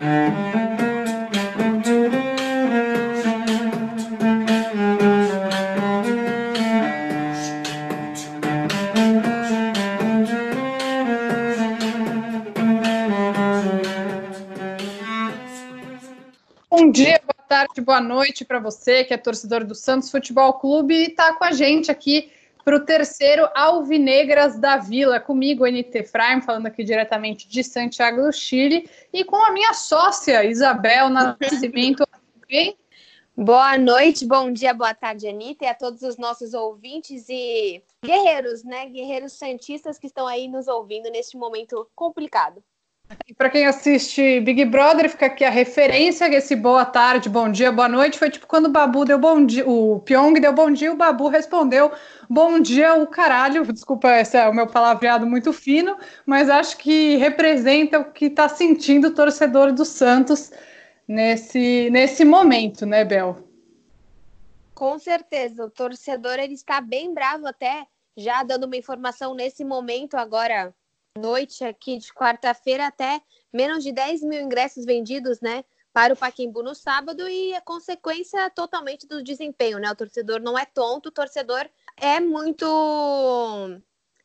Bom dia, boa tarde, boa noite para você que é torcedor do Santos Futebol Clube e está com a gente aqui para o terceiro Alvinegras da Vila. Comigo, NT Frame, falando aqui diretamente de Santiago do Chile, e com a minha sócia, Isabel Nascimento. Boa noite, bom dia, boa tarde, Anitta, e a todos os nossos ouvintes e guerreiros, né? Guerreiros santistas que estão aí nos ouvindo neste momento complicado. Para quem assiste Big Brother, fica aqui a referência, esse boa tarde, bom dia, boa noite. Foi tipo quando o Babu deu bom dia, o Pyong deu bom dia, o Babu respondeu bom dia, o caralho. Desculpa, esse é o meu palavreado muito fino, mas acho que representa o que está sentindo o torcedor do Santos nesse, nesse momento, né, Bel? Com certeza, o torcedor ele está bem bravo até, já dando uma informação nesse momento agora noite aqui de quarta-feira até menos de 10 mil ingressos vendidos, né? Para o Paquimbu no sábado e a consequência totalmente do desempenho, né? O torcedor não é tonto, o torcedor é muito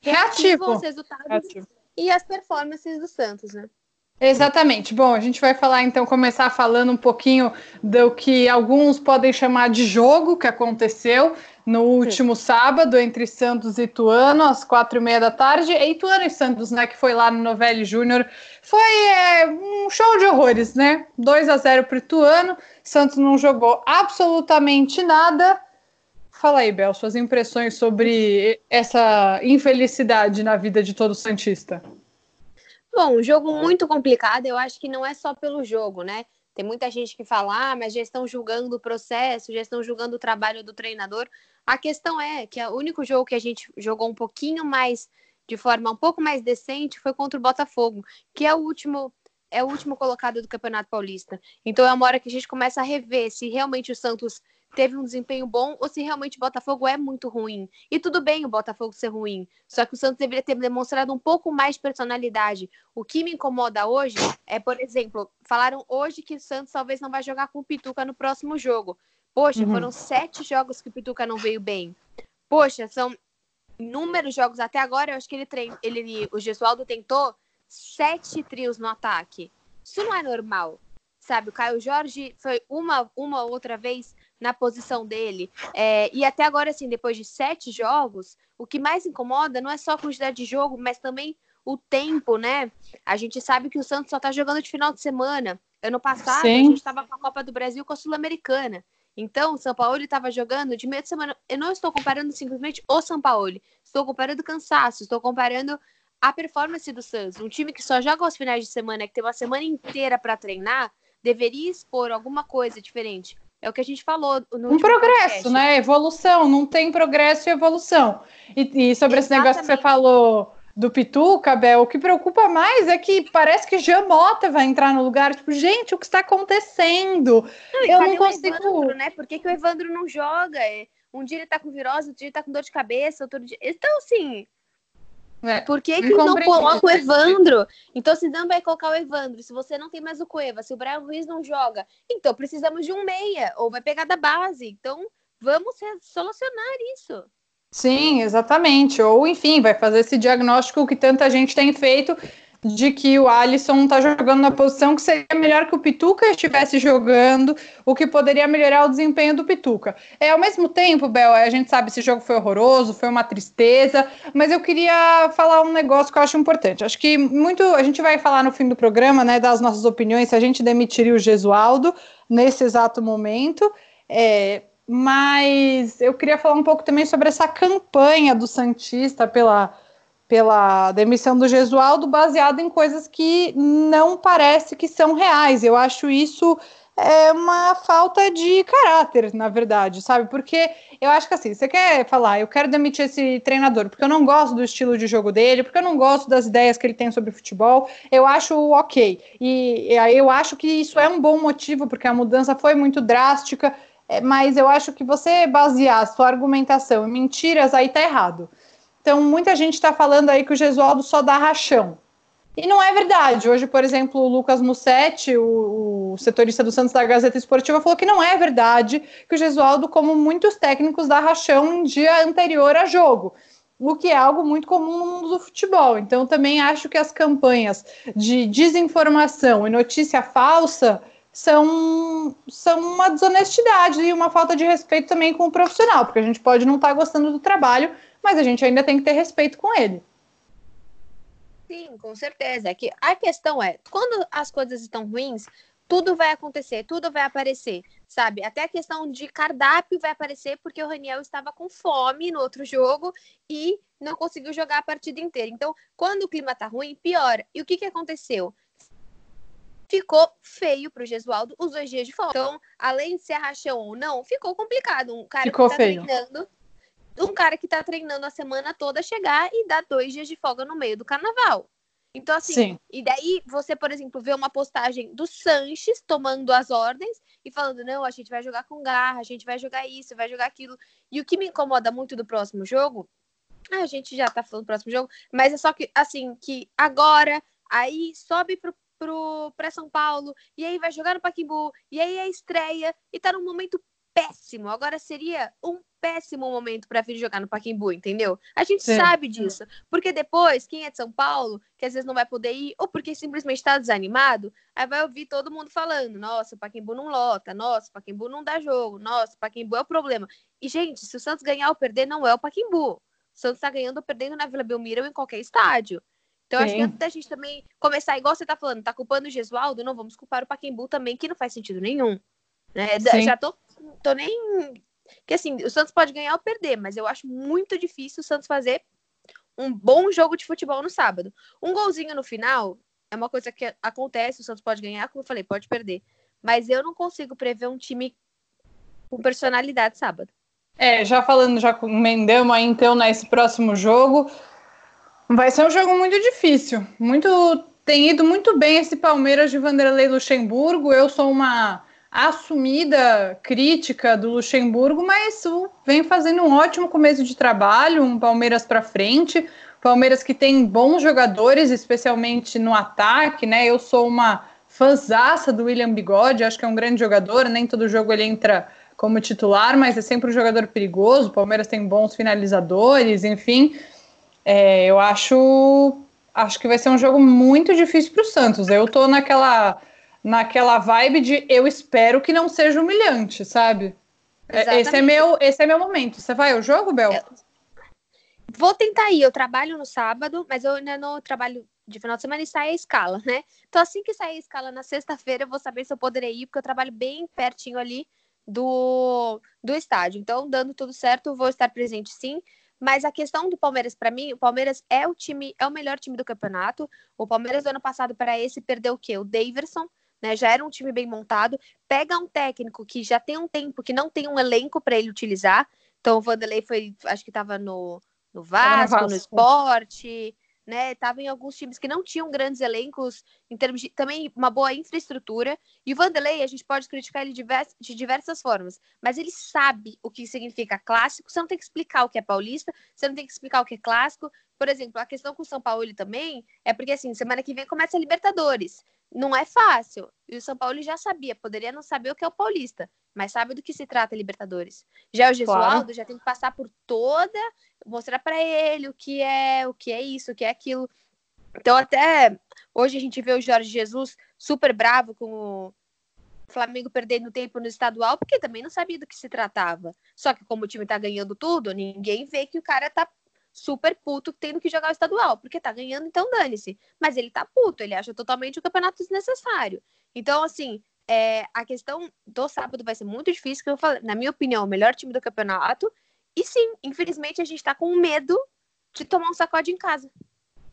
reativo, aos resultados reativo. e as performances do Santos, né? Exatamente. Bom, a gente vai falar então, começar falando um pouquinho do que alguns podem chamar de jogo que aconteceu no último Sim. sábado entre Santos e Ituano, às quatro e meia da tarde. E Ituano e Santos, né, que foi lá no Novelli Júnior, foi é, um show de horrores, né? 2 a 0 para Ituano. Santos não jogou absolutamente nada. Fala aí, Bel, suas impressões sobre essa infelicidade na vida de todo Santista. Bom, um jogo muito complicado, eu acho que não é só pelo jogo, né? Tem muita gente que fala, ah, mas já estão julgando o processo, já estão julgando o trabalho do treinador. A questão é que o único jogo que a gente jogou um pouquinho mais, de forma um pouco mais decente, foi contra o Botafogo, que é o último é o último colocado do Campeonato Paulista. Então é uma hora que a gente começa a rever se realmente o Santos teve um desempenho bom ou se realmente o Botafogo é muito ruim. E tudo bem o Botafogo ser ruim, só que o Santos deveria ter demonstrado um pouco mais de personalidade. O que me incomoda hoje é, por exemplo, falaram hoje que o Santos talvez não vai jogar com o Pituca no próximo jogo. Poxa, uhum. foram sete jogos que o Pituca não veio bem. Poxa, são inúmeros jogos até agora. Eu acho que ele trein... ele o Gesualdo tentou sete trios no ataque. Isso não é normal, sabe? O Caio Jorge foi uma uma outra vez na posição dele. É, e até agora, assim, depois de sete jogos, o que mais incomoda não é só a quantidade de jogo, mas também o tempo, né? A gente sabe que o Santos só tá jogando de final de semana. Ano passado, Sim. a gente estava com a Copa do Brasil com a Sul-Americana. Então, o São Paulo estava jogando de meio de semana. Eu não estou comparando simplesmente o São Paulo. Estou comparando o cansaço, estou comparando a performance do Santos. Um time que só joga aos finais de semana, que tem uma semana inteira para treinar, deveria expor alguma coisa diferente. É o que a gente falou no Um progresso, podcast. né? Evolução, não tem progresso e evolução. E, e sobre Exatamente. esse negócio que você falou do Pituca, Bel, o que preocupa mais é que parece que Jean Mota vai entrar no lugar. Tipo, gente, o que está acontecendo? Não, eu não consigo. Evandro, né? Por que, que o Evandro não joga? É, um dia ele tá com virose, outro dia ele tá com dor de cabeça, outro dia. Então, assim, é, Por que, que não coloca o Evandro? Então, se não vai colocar o Evandro, se você não tem mais o Cueva, se o Brian Ruiz não joga, então precisamos de um meia, ou vai pegar da base. Então, vamos solucionar isso. Sim, exatamente. Ou, enfim, vai fazer esse diagnóstico que tanta gente tem feito de que o Alisson está jogando na posição que seria melhor que o Pituca estivesse jogando, o que poderia melhorar o desempenho do Pituca. É, ao mesmo tempo, Bel, a gente sabe que esse jogo foi horroroso, foi uma tristeza, mas eu queria falar um negócio que eu acho importante. Acho que muito a gente vai falar no fim do programa, né, das nossas opiniões, se a gente demitiria o Gesualdo nesse exato momento. É, mas eu queria falar um pouco também sobre essa campanha do Santista pela pela demissão do Gesualdo baseado em coisas que não parece que são reais. Eu acho isso é uma falta de caráter, na verdade, sabe? Porque eu acho que assim, você quer falar, eu quero demitir esse treinador porque eu não gosto do estilo de jogo dele, porque eu não gosto das ideias que ele tem sobre futebol, eu acho ok. E eu acho que isso é um bom motivo, porque a mudança foi muito drástica, é, mas eu acho que você basear a sua argumentação em mentiras aí tá errado. Então, muita gente está falando aí que o Gesualdo só dá rachão. E não é verdade. Hoje, por exemplo, o Lucas Mussetti, o, o, setorista do Santos da Gazeta Esportiva, falou que não é verdade que o Gesualdo, como muitos técnicos, dá rachão em dia anterior a jogo. O que é algo muito comum no mundo do futebol. Então, também acho que as campanhas de desinformação e notícia falsa são, são uma desonestidade e uma falta de respeito também com o profissional, porque a gente pode não estar tá gostando do trabalho, mas a gente ainda tem que ter respeito com ele. Sim, com certeza. É que a questão é, quando as coisas estão ruins, tudo vai acontecer, tudo vai aparecer, sabe? Até a questão de cardápio vai aparecer porque o Raniel estava com fome no outro jogo e não conseguiu jogar a partida inteira. Então, quando o clima tá ruim, piora. E o que, que aconteceu? Ficou feio para o Gesualdo os dois dias de folga. Então, além de ser rachão ou não, ficou complicado. Um cara ficou que tá feio. treinando um cara que tá treinando a semana toda chegar e dar dois dias de folga no meio do carnaval. Então, assim, Sim. e daí você, por exemplo, vê uma postagem do Sanches tomando as ordens e falando: não, a gente vai jogar com garra, a gente vai jogar isso, vai jogar aquilo. E o que me incomoda muito do próximo jogo, ah, a gente já tá falando do próximo jogo, mas é só que, assim, que agora, aí sobe pro, pro, pra São Paulo, e aí vai jogar no Paquimbu, e aí é estreia, e tá num momento péssimo. Agora seria um péssimo momento para vir jogar no Pacaembu, entendeu? A gente Sim. sabe disso. Porque depois, quem é de São Paulo, que às vezes não vai poder ir, ou porque simplesmente está desanimado, aí vai ouvir todo mundo falando: nossa, o Pacaembu não lota, nossa, o Pacaembu não dá jogo, nossa, o Pacaembu é o problema. E, gente, se o Santos ganhar ou perder, não é o Pacaembu. O Santos está ganhando ou perdendo na Vila Belmiro ou em qualquer estádio. Então, Sim. acho que antes da gente também começar, igual você tá falando, tá culpando o Gesualdo, não vamos culpar o Pacaembu também, que não faz sentido nenhum. Né? Já tô, tô nem. Que assim, o Santos pode ganhar ou perder, mas eu acho muito difícil o Santos fazer um bom jogo de futebol no sábado. Um golzinho no final é uma coisa que acontece, o Santos pode ganhar, como eu falei, pode perder. Mas eu não consigo prever um time com personalidade sábado. É, já falando, já emendamos aí então nesse próximo jogo. Vai ser um jogo muito difícil. Muito tem ido muito bem esse Palmeiras de Vanderlei Luxemburgo. Eu sou uma assumida crítica do Luxemburgo, mas vem fazendo um ótimo começo de trabalho, um Palmeiras para frente, Palmeiras que tem bons jogadores, especialmente no ataque, né? Eu sou uma fãzaça do William Bigode, acho que é um grande jogador, nem todo jogo ele entra como titular, mas é sempre um jogador perigoso. Palmeiras tem bons finalizadores, enfim. É, eu acho, acho que vai ser um jogo muito difícil para o Santos. Eu tô naquela naquela vibe de eu espero que não seja humilhante, sabe? Exatamente. Esse é meu, esse é meu momento. Você vai ao jogo, Bel? Eu... Vou tentar ir. Eu trabalho no sábado, mas eu ainda não trabalho de final de semana e sai a escala, né? Então, assim que sair a escala na sexta-feira, eu vou saber se eu poderei ir, porque eu trabalho bem pertinho ali do, do estádio. Então, dando tudo certo, vou estar presente sim. Mas a questão do Palmeiras, para mim, o Palmeiras é o time, é o melhor time do campeonato. O Palmeiras do ano passado para esse perdeu o quê? O Daverson, né? Já era um time bem montado. Pega um técnico que já tem um tempo que não tem um elenco para ele utilizar. Então o Vanderlei foi, acho que estava no, no Vasco, no, esporte, né? Tava em alguns times que não tinham grandes elencos, em termos de também uma boa infraestrutura. E o Vanderlei, a gente pode criticar ele de diversas formas, mas ele sabe o que significa clássico. Você não tem que explicar o que é paulista, você não tem que explicar o que é clássico. Por exemplo, a questão com o São Paulo também é porque assim, semana que vem começa a Libertadores não é fácil. E o São Paulo já sabia, poderia não saber o que é o Paulista, mas sabe do que se trata Libertadores. Já o Gesualdo claro. já tem que passar por toda, mostrar para ele o que é, o que é isso, o que é aquilo. Então até hoje a gente vê o Jorge Jesus super bravo com o Flamengo perdendo tempo no estadual, porque também não sabia do que se tratava. Só que como o time tá ganhando tudo, ninguém vê que o cara tá super puto tendo que jogar o estadual, porque tá ganhando, então dane-se. Mas ele tá puto, ele acha totalmente o campeonato desnecessário. Então, assim, é, a questão do sábado vai ser muito difícil, que eu falei, na minha opinião, o melhor time do campeonato. E sim, infelizmente a gente tá com medo de tomar um sacode em casa.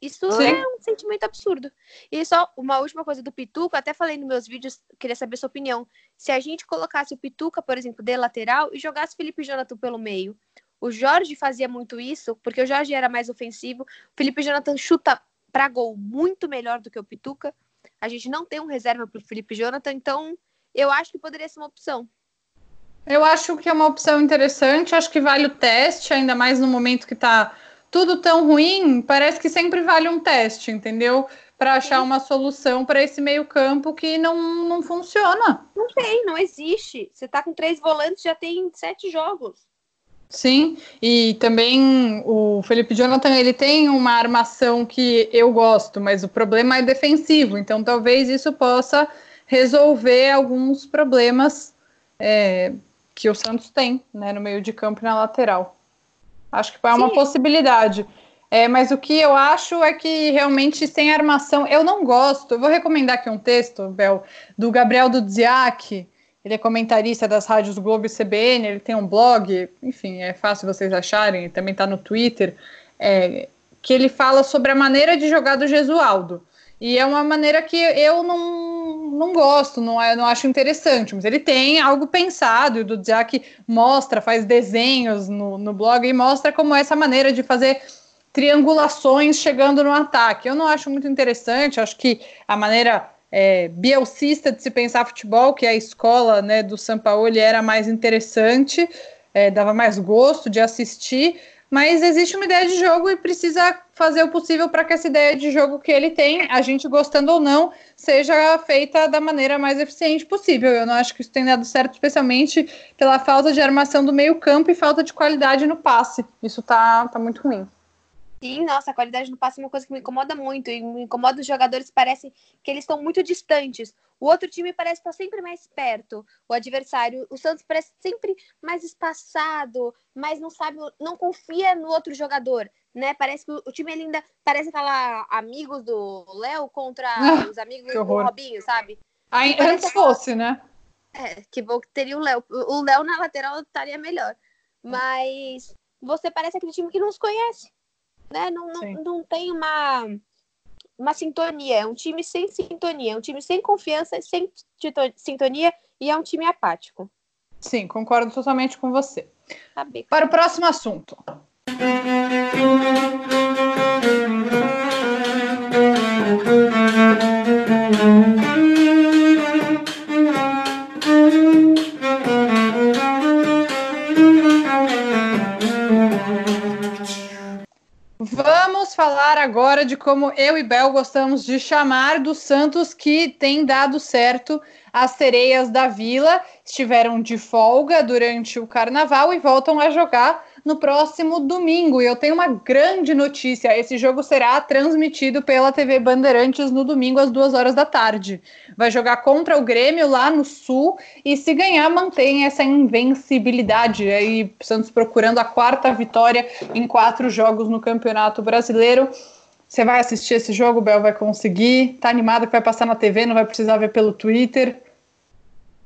Isso sim. é um sentimento absurdo. E só uma última coisa do Pituca, até falei nos meus vídeos, queria saber sua opinião. Se a gente colocasse o Pituca, por exemplo, de lateral e jogasse Felipe Jonathan pelo meio, o Jorge fazia muito isso, porque o Jorge era mais ofensivo. O Felipe Jonathan chuta para gol muito melhor do que o Pituca. A gente não tem um reserva para o Felipe Jonathan, então eu acho que poderia ser uma opção. Eu acho que é uma opção interessante, acho que vale o teste, ainda mais no momento que está tudo tão ruim, parece que sempre vale um teste, entendeu? para achar uma solução para esse meio-campo que não, não funciona. Não tem, não existe. Você tá com três volantes, já tem sete jogos. Sim, e também o Felipe Jonathan ele tem uma armação que eu gosto, mas o problema é defensivo, então talvez isso possa resolver alguns problemas é, que o Santos tem né, no meio de campo e na lateral. Acho que é uma Sim. possibilidade. É, mas o que eu acho é que realmente sem armação, eu não gosto. Eu vou recomendar aqui um texto, Bel, do Gabriel Dudziak, ele é comentarista das rádios Globo e CBN, ele tem um blog, enfim, é fácil vocês acharem, também está no Twitter, é, que ele fala sobre a maneira de jogar do Gesualdo. E é uma maneira que eu não, não gosto, não, é, não acho interessante, mas ele tem algo pensado, e o Dudziak mostra, faz desenhos no, no blog e mostra como é essa maneira de fazer triangulações chegando no ataque. Eu não acho muito interessante, acho que a maneira é, bielcista de se pensar futebol, que é a escola né, do São Paulo era mais interessante, é, dava mais gosto de assistir, mas existe uma ideia de jogo e precisa fazer o possível para que essa ideia de jogo que ele tem, a gente gostando ou não, seja feita da maneira mais eficiente possível. Eu não acho que isso tenha dado certo, especialmente pela falta de armação do meio campo e falta de qualidade no passe. Isso tá, tá muito ruim. Sim, nossa, a qualidade no passe é uma coisa que me incomoda muito. E me incomoda os jogadores, parece que eles estão muito distantes. O outro time parece estar sempre mais perto, o adversário. O Santos parece sempre mais espaçado, mas não sabe, não confia no outro jogador, né? Parece que o time ainda parece aquela amigos do Léo contra ah, os amigos do Robinho, sabe? Aí, antes fosse, né? É, que bom que teria o Léo. O Léo na lateral estaria melhor. Mas você parece aquele time que não os conhece né? Não, não, não tem uma, uma sintonia. É um time sem sintonia, é um time sem confiança, sem sintonia e é um time apático. Sim, concordo totalmente com você. Tá Para o próximo assunto. Vamos agora de como eu e Bel gostamos de chamar do Santos que tem dado certo. As sereias da Vila estiveram de folga durante o carnaval e voltam a jogar no próximo domingo. E eu tenho uma grande notícia: esse jogo será transmitido pela TV Bandeirantes no domingo às duas horas da tarde. Vai jogar contra o Grêmio lá no Sul e se ganhar mantém essa invencibilidade. Aí Santos procurando a quarta vitória em quatro jogos no Campeonato Brasileiro. Você vai assistir esse jogo, Bel vai conseguir? Tá animado que vai passar na TV, não vai precisar ver pelo Twitter?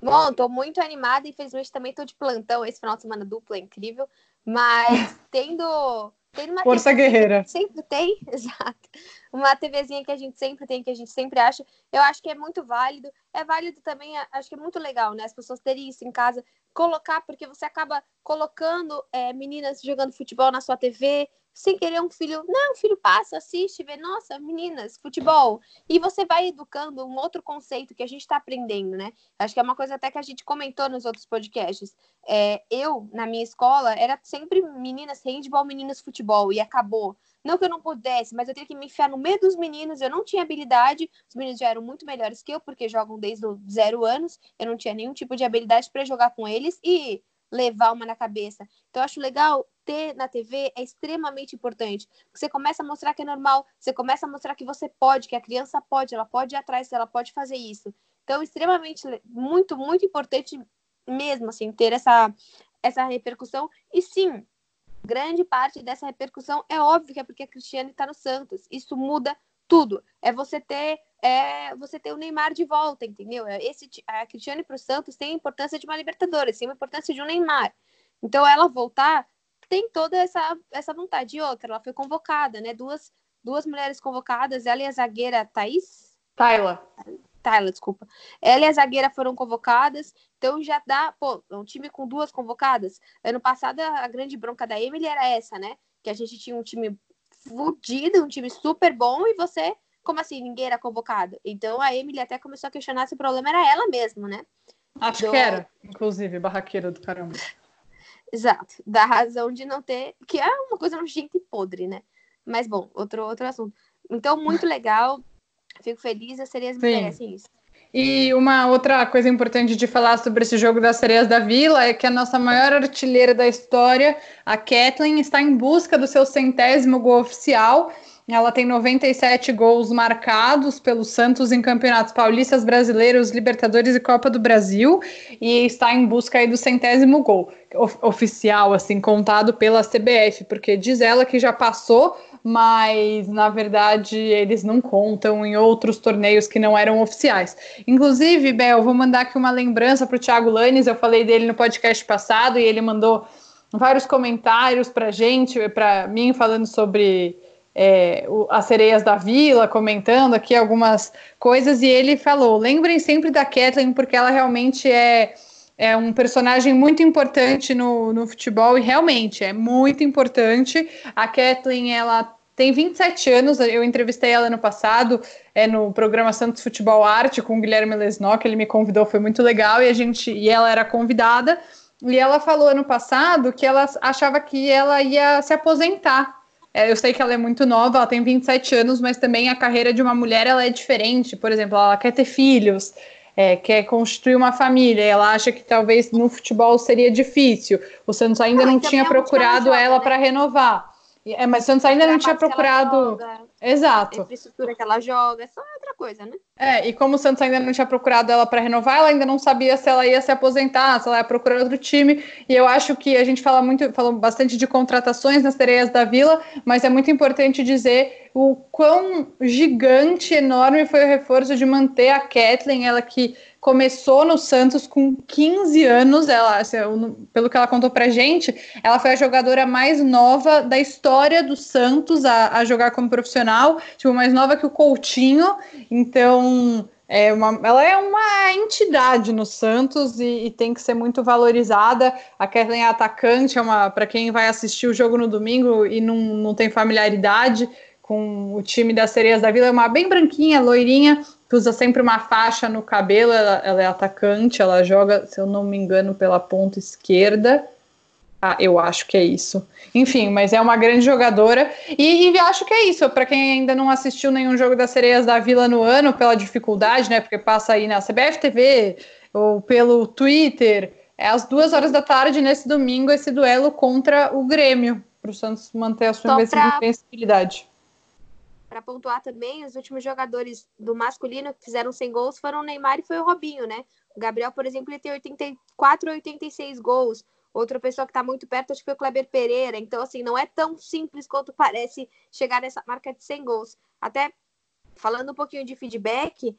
Bom, tô muito animada, infelizmente também tô de plantão esse final de semana dupla, é incrível. Mas tendo, tendo uma Força TV guerreira. Sempre tem, exato. Uma TVzinha que a gente sempre tem, que a gente sempre acha. Eu acho que é muito válido. É válido também, acho que é muito legal, né? As pessoas terem isso em casa, colocar, porque você acaba colocando é, meninas jogando futebol na sua TV, sem querer um filho, não, o filho passa, assiste, vê, nossa, meninas, futebol. E você vai educando um outro conceito que a gente está aprendendo, né? Acho que é uma coisa até que a gente comentou nos outros podcasts. É, eu, na minha escola, era sempre meninas handball, meninas futebol, e acabou. Não que eu não pudesse, mas eu tinha que me enfiar no meio dos meninos, eu não tinha habilidade, os meninos já eram muito melhores que eu, porque jogam desde os zero anos, eu não tinha nenhum tipo de habilidade para jogar com eles, e levar uma na cabeça. Então, eu acho legal ter na TV é extremamente importante. Você começa a mostrar que é normal, você começa a mostrar que você pode, que a criança pode, ela pode ir atrás, ela pode fazer isso. Então, extremamente, muito, muito importante mesmo, assim, ter essa, essa repercussão. E sim, grande parte dessa repercussão é óbvio que é porque a Cristiane está no Santos. Isso muda tudo. É você ter é você ter o Neymar de volta, entendeu? É esse, a Cristiane para o Santos tem a importância de uma Libertadores, tem a importância de um Neymar. Então, ela voltar tem toda essa, essa vontade. E outra, ela foi convocada, né? Duas, duas mulheres convocadas, ela e a zagueira Thaís? Tayla. Tayla, desculpa. Ela e a zagueira foram convocadas, então já dá, pô, um time com duas convocadas. Ano passado, a grande bronca da Emily era essa, né? Que a gente tinha um time fudido, um time super bom, e você como assim, ninguém era convocado? Então a Emily até começou a questionar se o problema era ela mesmo, né? Acho do... que era, inclusive, barraqueira do caramba. Exato, da razão de não ter, que é uma coisa gente podre, né? Mas bom, outro, outro assunto. Então, muito legal. Fico feliz, as sereias merecem isso. E uma outra coisa importante de falar sobre esse jogo das Sereias da Vila é que a nossa maior artilheira da história, a Kathleen, está em busca do seu centésimo gol oficial. Ela tem 97 gols marcados pelo Santos em campeonatos paulistas, brasileiros, Libertadores e Copa do Brasil e está em busca aí do centésimo gol oficial, assim, contado pela CBF, porque diz ela que já passou mas na verdade eles não contam em outros torneios que não eram oficiais. Inclusive, Bel, vou mandar aqui uma lembrança para o Thiago Lanes, eu falei dele no podcast passado e ele mandou vários comentários para gente, para mim, falando sobre é, o, as sereias da vila, comentando aqui algumas coisas, e ele falou: lembrem sempre da Kathleen, porque ela realmente é é um personagem muito importante no, no futebol e realmente é muito importante. A Kathleen, ela tem 27 anos, eu entrevistei ela no passado, é no programa Santos Futebol Arte com o Guilherme Lesnock, ele me convidou, foi muito legal e a gente e ela era convidada. E ela falou ano passado que ela achava que ela ia se aposentar. É, eu sei que ela é muito nova, ela tem 27 anos, mas também a carreira de uma mulher ela é diferente. Por exemplo, ela quer ter filhos, é, quer constituir uma família, ela acha que talvez no futebol seria difícil. O Santos ainda não, não tinha procurado ela né? para renovar. É, mas o Santos ainda não tinha procurado. Exato. A infraestrutura que ela joga, é só outra coisa, né? É, e como o Santos ainda não tinha procurado ela para renovar, ela ainda não sabia se ela ia se aposentar, se ela ia procurar outro time. E eu acho que a gente fala muito, falou bastante de contratações nas Sereias da Vila, mas é muito importante dizer o quão gigante, enorme foi o reforço de manter a Kathleen, ela que começou no Santos com 15 anos, ela, assim, pelo que ela contou pra gente, ela foi a jogadora mais nova da história do Santos a, a jogar como profissional, tipo, mais nova que o Coutinho, então é uma, ela é uma entidade no Santos e, e, tem que ser muito valorizada. A Kathleen é atacante, é uma para quem vai assistir o jogo no domingo e não, não tem familiaridade com o time das Sereias da Vila, é uma bem branquinha, loirinha, que usa sempre uma faixa no cabelo, ela, ela, é atacante, ela joga, se eu não me engano, pela ponta esquerda. Ah, eu acho que é isso. Enfim, mas é uma grande jogadora. E, e acho que é isso. Para quem ainda não assistiu nenhum jogo das Sereias da Vila no ano, pela dificuldade, né? Porque passa aí na CBF TV ou pelo Twitter. É às duas horas da tarde, nesse domingo, esse duelo contra o Grêmio, para o Santos manter a sua invencibilidade. Para pontuar também, os últimos jogadores do masculino que fizeram 100 gols foram o Neymar e foi o Robinho, né? O Gabriel, por exemplo, ele tem 84 ou 86 gols. Outra pessoa que está muito perto, acho que foi o Kleber Pereira. Então, assim, não é tão simples quanto parece chegar nessa marca de 100 gols. Até falando um pouquinho de feedback,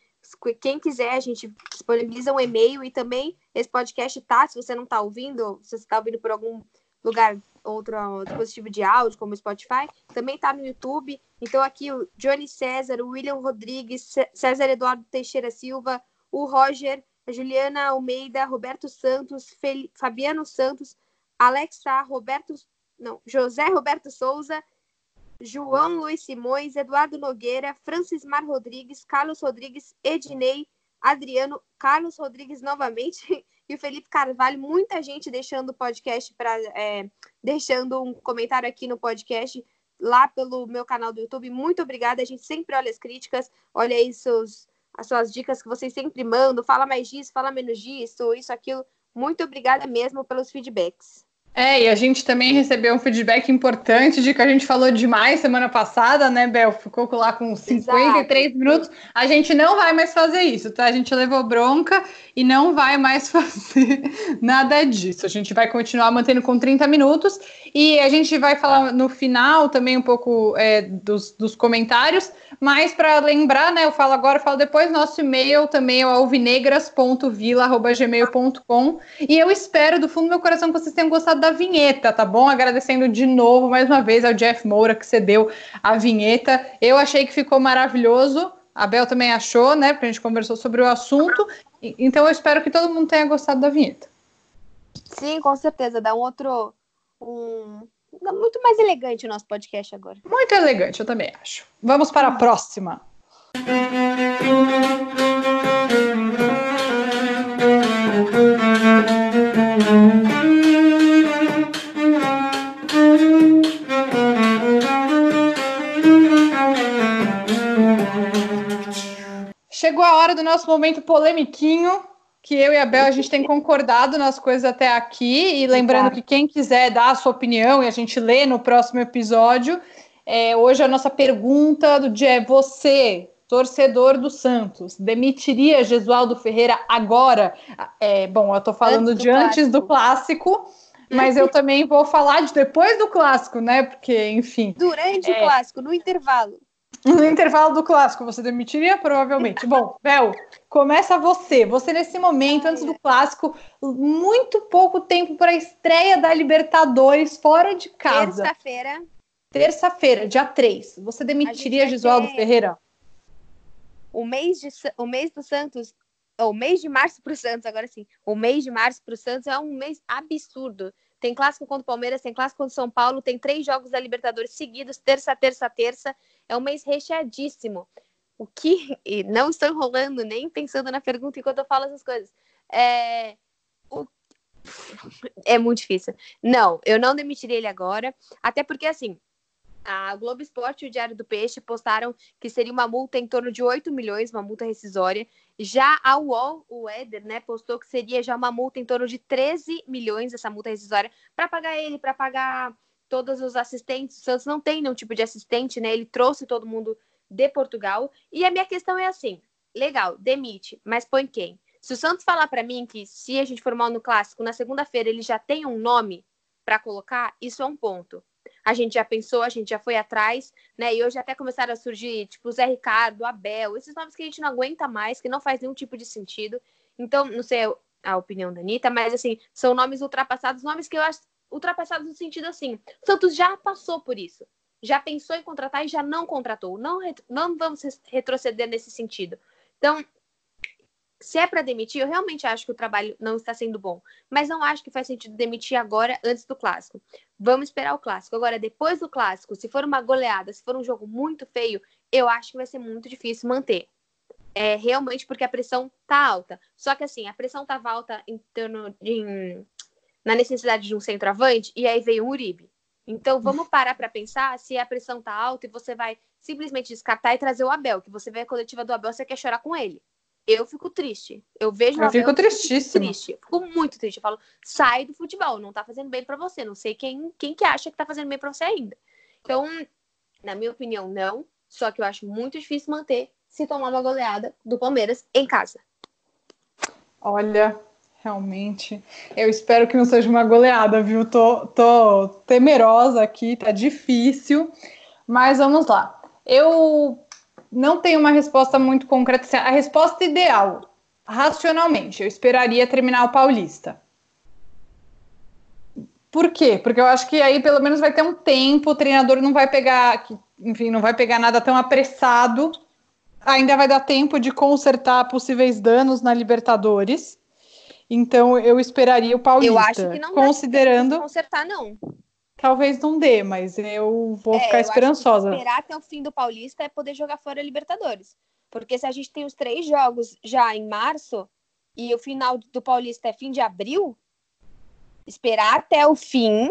quem quiser, a gente disponibiliza um e-mail e também esse podcast tá, se você não está ouvindo, se você está ouvindo por algum lugar, outro dispositivo de áudio, como o Spotify, também tá no YouTube. Então, aqui o Johnny César, o William Rodrigues, César Eduardo Teixeira Silva, o Roger, Juliana Almeida, Roberto Santos, Fel... Fabiano Santos, Alexa, Roberto, não, José Roberto Souza, João Luiz Simões, Eduardo Nogueira, Francis Mar Rodrigues, Carlos Rodrigues, Ednei, Adriano, Carlos Rodrigues novamente e o Felipe Carvalho, muita gente deixando o podcast para é, deixando um comentário aqui no podcast lá pelo meu canal do YouTube. Muito obrigada. A gente sempre olha as críticas, olha aí seus, as suas dicas que vocês sempre mandam. Fala mais disso, fala menos disso, isso, aquilo. Muito obrigada mesmo pelos feedbacks. É, e a gente também recebeu um feedback importante de que a gente falou demais semana passada, né, Bel? Ficou lá com 53 Exato. minutos. A gente não vai mais fazer isso, tá? A gente levou bronca e não vai mais fazer nada disso. A gente vai continuar mantendo com 30 minutos e a gente vai falar no final também um pouco é, dos, dos comentários, mas para lembrar, né, eu falo agora, eu falo depois, nosso e-mail também é alvinegras.vila.gmail.com e eu espero do fundo do meu coração que vocês tenham gostado da vinheta, tá bom? Agradecendo de novo, mais uma vez, ao Jeff Moura que cedeu a vinheta. Eu achei que ficou maravilhoso. A Bel também achou, né? Porque a gente conversou sobre o assunto. Então eu espero que todo mundo tenha gostado da vinheta. Sim, com certeza. Dá um outro. Um... Muito mais elegante o nosso podcast agora. Muito elegante, eu também acho. Vamos para a próxima. Nosso momento polemiquinho, que eu e a Bel a gente tem concordado nas coisas até aqui. E lembrando que quem quiser dar a sua opinião e a gente lê no próximo episódio, é, hoje a nossa pergunta do dia é: você, torcedor do Santos, demitiria Gesualdo Ferreira agora? É, bom, eu tô falando antes de antes do clássico. Mas eu também vou falar de depois do clássico, né? Porque, enfim. Durante é... o clássico, no intervalo. No intervalo do clássico, você demitiria? Provavelmente. Bom, Bel, começa você. Você, nesse momento, antes do clássico, muito pouco tempo para a estreia da Libertadores fora de casa. Terça-feira. Terça-feira, dia 3. Você demitiria Gisualdo ter... Ferreira? O mês, de, o mês do Santos, o mês de março para o Santos, agora sim. O mês de março para o Santos é um mês absurdo. Tem clássico contra o Palmeiras, tem clássico contra o São Paulo, tem três jogos da Libertadores seguidos, terça, terça, terça. É um mês recheadíssimo. O que. E não estou enrolando, nem pensando na pergunta enquanto eu falo essas coisas. É. O... É muito difícil. Não, eu não demitiria ele agora. Até porque, assim, a Globo Esporte e o Diário do Peixe postaram que seria uma multa em torno de 8 milhões, uma multa rescisória. Já a UOL, o Éder, né, postou que seria já uma multa em torno de 13 milhões, essa multa rescisória, para pagar ele, para pagar todos os assistentes. O Santos não tem nenhum tipo de assistente, né? Ele trouxe todo mundo de Portugal. E a minha questão é assim: legal, demite, mas põe quem? Se o Santos falar para mim que se a gente for mal no clássico, na segunda-feira ele já tem um nome para colocar, isso é um ponto. A gente já pensou, a gente já foi atrás, né? E hoje até começaram a surgir, tipo, Zé Ricardo, Abel, esses nomes que a gente não aguenta mais, que não faz nenhum tipo de sentido. Então, não sei a opinião da Anitta, mas assim, são nomes ultrapassados, nomes que eu acho ultrapassados no sentido assim. Santos já passou por isso. Já pensou em contratar e já não contratou. Não, não vamos retroceder nesse sentido. Então, se é para demitir, eu realmente acho que o trabalho não está sendo bom. Mas não acho que faz sentido demitir agora, antes do clássico. Vamos esperar o clássico. Agora, depois do clássico, se for uma goleada, se for um jogo muito feio, eu acho que vai ser muito difícil manter. É realmente porque a pressão tá alta. Só que assim, a pressão tava alta em torno de na necessidade de um centroavante e aí veio o Uribe. Então vamos parar para pensar se a pressão tá alta e você vai simplesmente descartar e trazer o Abel, que você vê a coletiva do Abel, você quer chorar com ele. Eu fico triste. Eu vejo eu fico tristíssimo. Triste. Eu fico muito triste. Eu falo, sai do futebol, não tá fazendo bem para você. Não sei quem, quem que acha que tá fazendo bem para você ainda. Então, na minha opinião, não. Só que eu acho muito difícil manter se tomar uma goleada do Palmeiras em casa. Olha, Realmente. Eu espero que não seja uma goleada, viu? Tô, tô temerosa aqui, tá difícil. Mas vamos lá. Eu não tenho uma resposta muito concreta. Assim, a resposta ideal, racionalmente, eu esperaria terminar o Paulista. Por quê? Porque eu acho que aí pelo menos vai ter um tempo, o treinador não vai pegar, enfim, não vai pegar nada tão apressado. Ainda vai dar tempo de consertar possíveis danos na Libertadores. Então eu esperaria o Paulista. Eu acho que não considerando consertar não. Talvez não dê, mas eu vou é, ficar esperançosa. esperar até o fim do Paulista é poder jogar fora a Libertadores. Porque se a gente tem os três jogos já em março e o final do Paulista é fim de abril, esperar até o fim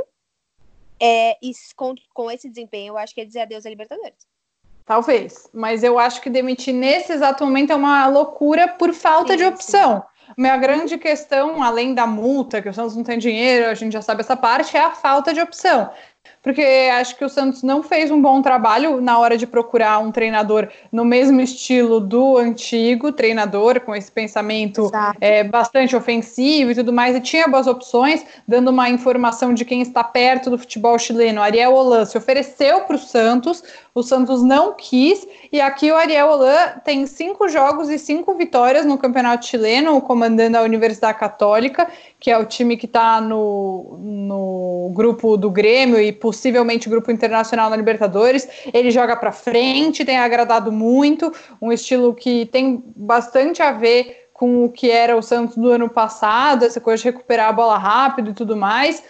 é, e com, com esse desempenho, eu acho que é dizer adeus à Libertadores. Talvez, mas eu acho que demitir nesse exato momento é uma loucura por falta sim, de opção. Sim. Minha grande questão, além da multa, que o Santos não tem dinheiro, a gente já sabe essa parte, é a falta de opção porque acho que o Santos não fez um bom trabalho na hora de procurar um treinador no mesmo estilo do antigo treinador, com esse pensamento é, bastante ofensivo e tudo mais, e tinha boas opções, dando uma informação de quem está perto do futebol chileno. Ariel Holan se ofereceu para o Santos, o Santos não quis, e aqui o Ariel Holan tem cinco jogos e cinco vitórias no campeonato chileno, comandando a Universidade Católica, que é o time que está no, no grupo do Grêmio e possivelmente grupo internacional na Libertadores. Ele joga para frente, tem agradado muito, um estilo que tem bastante a ver com o que era o Santos do ano passado, essa coisa de recuperar a bola rápido e tudo mais.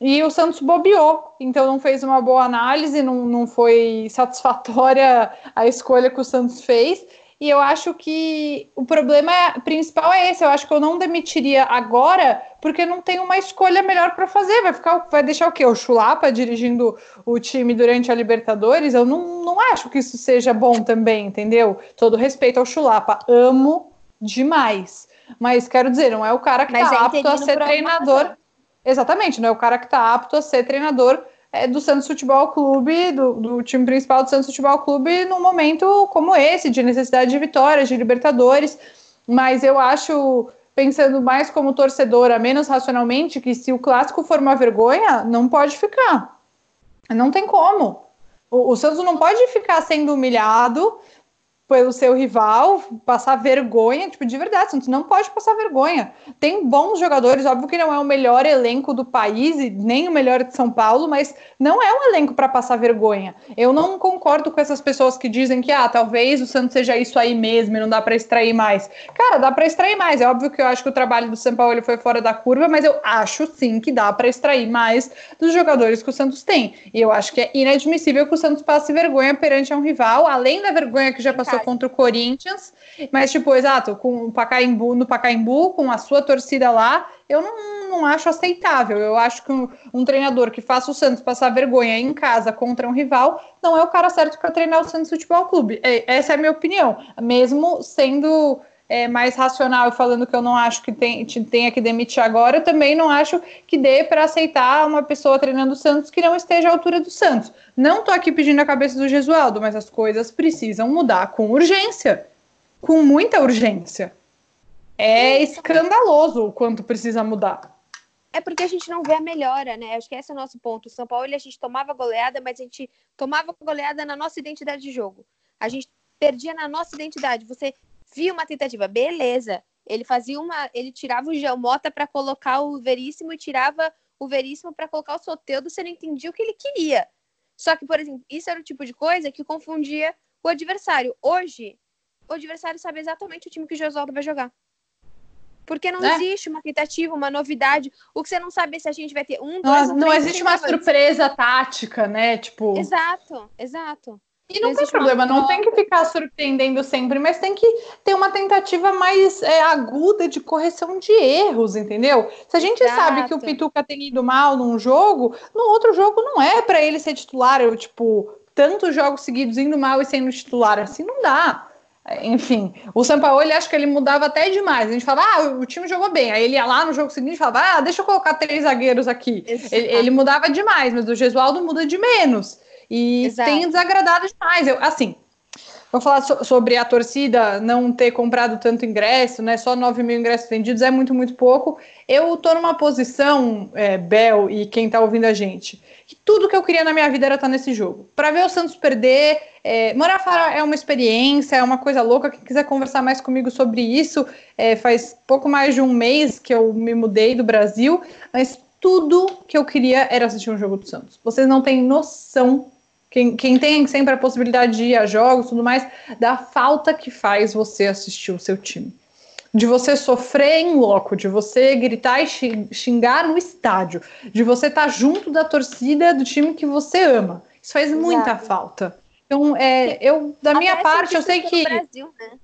E o Santos bobeou, então não fez uma boa análise, não, não foi satisfatória a escolha que o Santos fez. E eu acho que o problema principal é esse. Eu acho que eu não demitiria agora, porque não tem uma escolha melhor para fazer. Vai ficar, vai deixar o quê? O Chulapa dirigindo o time durante a Libertadores? Eu não, não acho que isso seja bom também, entendeu? Todo respeito ao Chulapa, amo demais. Mas quero dizer, não é o cara que está é apto a ser treinador. Exatamente, não é o cara que está apto a ser treinador é, do Santos Futebol Clube, do, do, time principal do Santos Futebol Clube, num momento como esse, de necessidade de vitórias, de Libertadores. Mas eu acho, pensando mais como torcedora, menos racionalmente, que se o clássico for uma vergonha, não pode ficar. Não tem como. O, o Santos não pode ficar sendo humilhado pelo seu rival, passar vergonha, tipo, de verdade, Santos não pode passar vergonha. Tem bons jogadores, óbvio que não é o melhor elenco do país e nem o melhor de São Paulo, mas não é um elenco para passar vergonha. Eu não concordo com essas pessoas que dizem que, ah, talvez o Santos seja isso aí mesmo e não dá para extrair mais. Cara, dá para extrair mais. É óbvio que eu acho que o trabalho do São Paulo foi fora da curva, mas eu acho sim que dá para extrair mais dos jogadores que o Santos tem. E eu acho que é inadmissível que o Santos passe vergonha perante um rival, além da vergonha que já passou contra o Corinthians, mas, tipo, exato, com o Pacaembu, no Pacaembu, com a sua torcida lá, eu não, não acho aceitável. Eu acho que um, um, treinador que faça o Santos passar vergonha em casa contra um rival não é o cara certo para treinar o Santos Futebol Clube. É, essa é a minha opinião. Mesmo sendo é, mais racional e falando que eu não acho que tem, tenha que demitir agora, eu também não acho que dê para aceitar uma pessoa treinando o Santos que não esteja à altura do Santos. Não estou aqui pedindo a cabeça do Gesualdo, mas as coisas precisam mudar com urgência. Com muita urgência. É escandaloso o quanto precisa mudar. É porque a gente não vê a melhora, né? Acho que esse é o nosso ponto. O São Paulo a gente tomava goleada, mas a gente tomava goleada na nossa identidade de jogo. A gente perdia na nossa identidade. Você via uma tentativa, beleza. Ele fazia uma. Ele tirava o Geomota para colocar o Veríssimo e tirava o Veríssimo para colocar o Soteudo, você não entendia o que ele queria. Só que, por exemplo, isso era o tipo de coisa que confundia o adversário. Hoje, o adversário sabe exatamente o time que o Josualdo vai jogar. Porque não é. existe uma tentativa, uma novidade. O que você não sabe é se a gente vai ter um, dois, Não, não existe uma surpresa tática, né? Tipo. Exato, exato. E não, tem problema, não tem que ficar surpreendendo sempre, mas tem que ter uma tentativa mais é, aguda de correção de erros, entendeu? Se a gente Exato. sabe que o Pituca tem ido mal num jogo, no outro jogo não é para ele ser titular, eu, tipo, tantos jogos seguidos indo mal e sendo titular, assim não dá. Enfim, o Sampaoli acho que ele mudava até demais. A gente falava, ah, o time jogou bem. Aí ele ia lá no jogo seguinte e falava, ah, deixa eu colocar três zagueiros aqui. Ele, ele, mudava demais, mas o Gesualdo muda de menos. E Exato. tem desagradado demais. Eu, assim, vou falar so sobre a torcida não ter comprado tanto ingresso, né? Só 9 mil ingressos vendidos é muito, muito pouco. Eu tô numa posição, é, Bel e quem tá ouvindo a gente, que tudo que eu queria na minha vida era estar nesse jogo. Para ver o Santos perder, é, morar fora é uma experiência, é uma coisa louca. Quem quiser conversar mais comigo sobre isso, é, faz pouco mais de um mês que eu me mudei do Brasil, mas tudo que eu queria era assistir um jogo do Santos. Vocês não têm noção quem, quem tem sempre a possibilidade de ir a jogos e tudo mais, da falta que faz você assistir o seu time. De você sofrer em loco, de você gritar e xingar no estádio, de você estar tá junto da torcida do time que você ama. Isso faz Exato. muita falta. Então, é, eu, da minha parte, eu sei que. Brasil, né?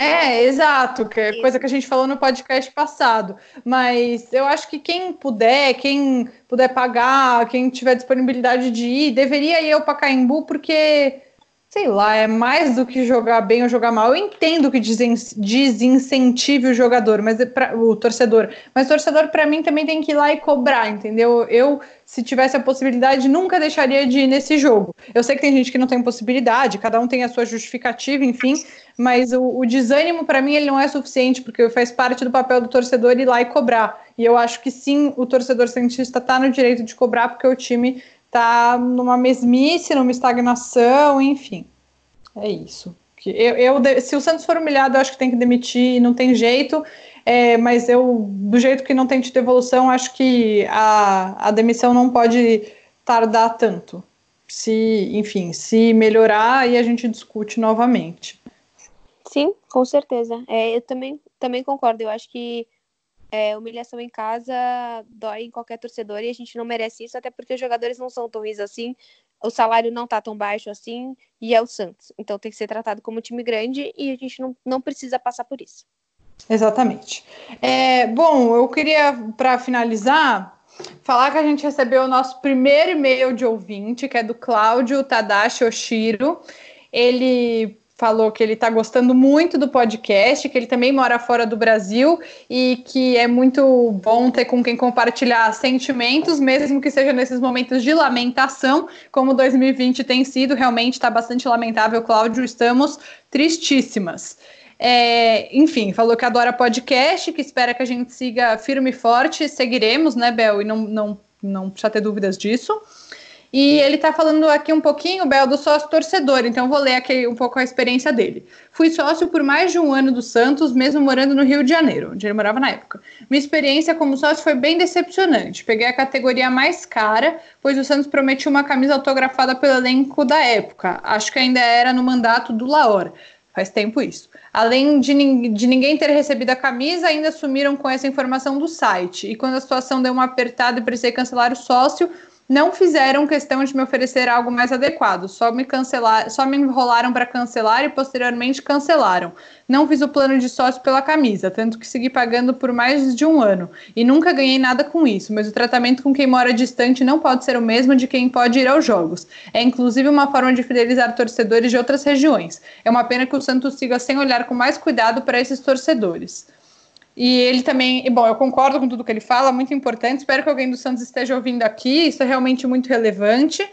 É, exato, que é coisa que a gente falou no podcast passado. Mas eu acho que quem puder, quem puder pagar, quem tiver disponibilidade de ir, deveria ir ao Pacaembu, porque sei lá, é mais do que jogar bem ou jogar mal. Eu entendo que desincentive o jogador, mas é pra, o torcedor, mas o torcedor para mim também tem que ir lá e cobrar, entendeu? Eu, se tivesse a possibilidade, nunca deixaria de ir nesse jogo. Eu sei que tem gente que não tem possibilidade, cada um tem a sua justificativa, enfim, mas o, o desânimo para mim ele não é suficiente porque faz parte do papel do torcedor ir lá e cobrar. E eu acho que sim, o torcedor cientista está no direito de cobrar porque o time tá numa mesmice, numa estagnação, enfim. É isso. Eu, eu, se o Santos for humilhado, eu acho que tem que demitir, não tem jeito. É, mas eu, do jeito que não tem tido evolução, acho que a, a demissão não pode tardar tanto. Se, enfim, se melhorar, aí a gente discute novamente. Sim, com certeza. É, eu também, também concordo. Eu acho que é, humilhação em casa dói em qualquer torcedor e a gente não merece isso, até porque os jogadores não são tão ruins assim, o salário não tá tão baixo assim, e é o Santos. Então tem que ser tratado como um time grande e a gente não, não precisa passar por isso. Exatamente. É, bom, eu queria, para finalizar, falar que a gente recebeu o nosso primeiro e-mail de ouvinte, que é do Cláudio Tadashi Oshiro. Ele falou que ele está gostando muito do podcast, que ele também mora fora do Brasil e que é muito bom ter com quem compartilhar sentimentos, mesmo que seja nesses momentos de lamentação, como 2020 tem sido, realmente está bastante lamentável, Cláudio, estamos tristíssimas. É, enfim, falou que adora podcast, que espera que a gente siga firme e forte, seguiremos, né, Bel? E não, não, não precisa ter dúvidas disso. E ele está falando aqui um pouquinho, Bel, do sócio torcedor, então vou ler aqui um pouco a experiência dele. Fui sócio por mais de um ano do Santos, mesmo morando no Rio de Janeiro, onde ele morava na época. Minha experiência como sócio foi bem decepcionante. Peguei a categoria mais cara, pois o Santos prometia uma camisa autografada pelo elenco da época. Acho que ainda era no mandato do Laor. Faz tempo isso. Além de, de, ninguém ter recebido a camisa, ainda sumiram com essa informação do site. E quando a situação deu uma apertada e precisei cancelar o sócio, não fizeram questão de me oferecer algo mais adequado, só me cancelar, só me enrolaram para cancelar e posteriormente cancelaram. Não fiz o plano de sócio pela camisa, tanto que segui pagando por mais de um ano e nunca ganhei nada com isso, mas o tratamento com quem mora distante não pode ser o mesmo de quem pode ir aos jogos. É inclusive uma forma de fidelizar torcedores de outras regiões. É uma pena que o Santos siga sem olhar com mais cuidado para esses torcedores. E ele também, e bom, eu concordo com tudo que ele fala, muito importante. Espero que alguém do Santos esteja ouvindo aqui, isso é realmente muito relevante.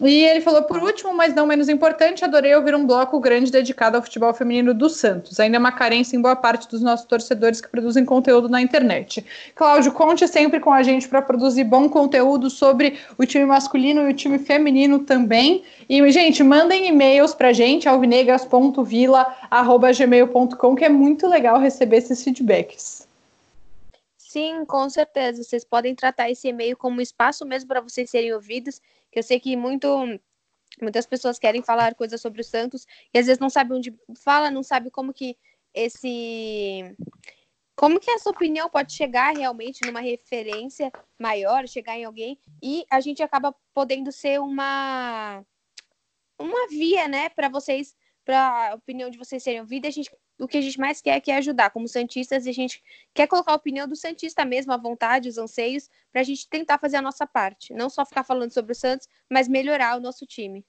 E ele falou, por último, mas não menos importante, adorei ouvir um bloco grande dedicado ao futebol feminino do Santos. Ainda é uma carência em boa parte dos nossos torcedores que produzem conteúdo na internet. Cláudio, conte sempre com a gente para produzir bom conteúdo sobre o time masculino e o time feminino também. E, gente, mandem e-mails para a gente, alvinegras.vila.gmail.com, que é muito legal receber esses feedbacks. Sim, com certeza. Vocês podem tratar esse e-mail como um espaço mesmo para vocês serem ouvidos que eu sei que muito muitas pessoas querem falar coisas sobre o Santos e às vezes não sabe onde fala, não sabe como que esse como que essa opinião pode chegar realmente numa referência maior, chegar em alguém e a gente acaba podendo ser uma uma via, né, para vocês, para a opinião de vocês serem ouvidas, a gente o que a gente mais quer, é ajudar. Como Santistas, a gente quer colocar a opinião do Santista mesmo, à vontade, os anseios, para a gente tentar fazer a nossa parte. Não só ficar falando sobre o Santos, mas melhorar o nosso time.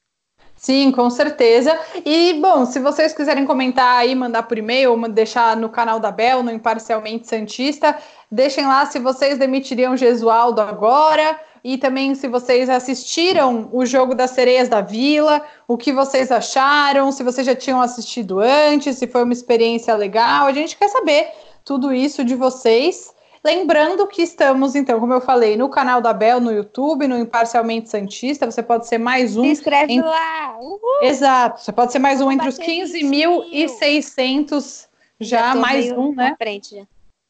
Sim, com certeza. E, bom, se vocês quiserem comentar aí, mandar por e-mail, ou deixar no canal da Bel, no Imparcialmente Santista, deixem lá se vocês demitiriam Gesualdo agora, e também se vocês assistiram o jogo das Sereias da Vila, o que vocês acharam, se vocês já tinham assistido antes, se foi uma experiência legal. A gente quer saber tudo isso de vocês. Lembrando que estamos, então, como eu falei, no canal da Bel no YouTube, no Imparcialmente Santista. Você pode ser mais um. Se inscreve lá! Uhul. Exato, você pode ser mais um entre os 15.600 já, já mais um, né? Frente, já.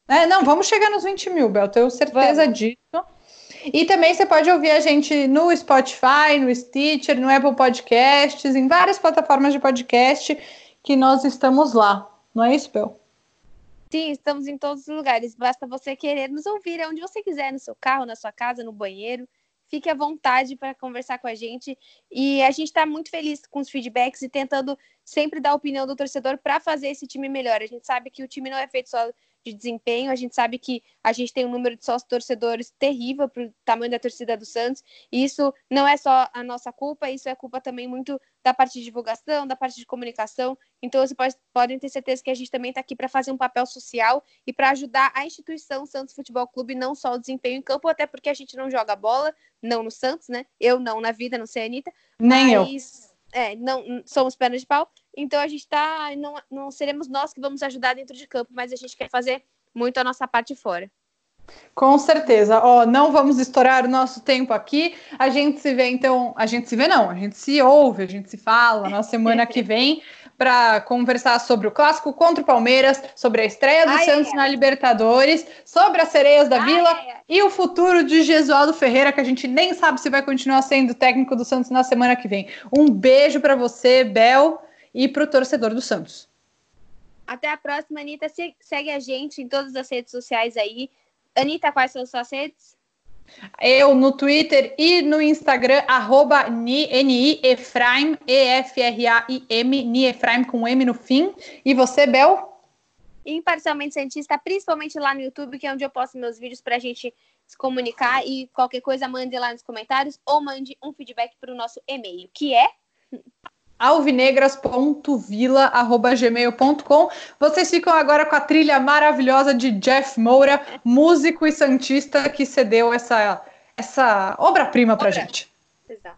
É, não, vamos chegar nos 20 mil, Bel, tenho certeza vamos. disso. E também você pode ouvir a gente no Spotify, no Stitcher, no Apple Podcasts, em várias plataformas de podcast que nós estamos lá. Não é isso, Bel? Sim, estamos em todos os lugares. Basta você querer nos ouvir onde você quiser, no seu carro, na sua casa, no banheiro. Fique à vontade para conversar com a gente. E a gente está muito feliz com os feedbacks e tentando sempre dar a opinião do torcedor para fazer esse time melhor. A gente sabe que o time não é feito só de desempenho. A gente sabe que a gente tem um número de sócios torcedores terrível para o tamanho da torcida do Santos. E isso não é só a nossa culpa, isso é culpa também muito da parte de divulgação, da parte de comunicação. Então, vocês pode, podem ter certeza que a gente também está aqui para fazer um papel social e para ajudar a instituição Santos Futebol Clube, não só o desempenho em campo, até porque a gente não joga bola, não no Santos, né? Eu não na vida, não sei, Anitta. Nem mas... eu. É, não somos pernas de pau, então a gente tá. Não, não seremos nós que vamos ajudar dentro de campo, mas a gente quer fazer muito a nossa parte fora. Com certeza. Ó, oh, não vamos estourar o nosso tempo aqui. A gente se vê, então. A gente se vê, não. A gente se ouve, a gente se fala na semana que vem para conversar sobre o clássico contra o Palmeiras, sobre a estreia do ai, Santos ai, na Libertadores, sobre as sereias da ai, Vila e o futuro de Gesualdo Ferreira, que a gente nem sabe se vai continuar sendo técnico do Santos na semana que vem. Um beijo para você, Bel e para o torcedor do Santos. Até a próxima, Anitta. Segue a gente em todas as redes sociais aí. Anitta, quais são as suas redes? Eu no Twitter e no Instagram, arroba N-I-Efraim, E-F-R-A-I-M, Niefraim com M no fim. E você, Bel? Imparcialmente Cientista, principalmente lá no YouTube, que é onde eu posto meus vídeos para a gente se comunicar. E qualquer coisa, mande lá nos comentários ou mande um feedback para o nosso e-mail, que é alvinegras.vila.gmail.com. Vocês ficam agora com a trilha maravilhosa de Jeff Moura, músico e santista que cedeu essa, essa obra-prima pra obra. gente. Exato.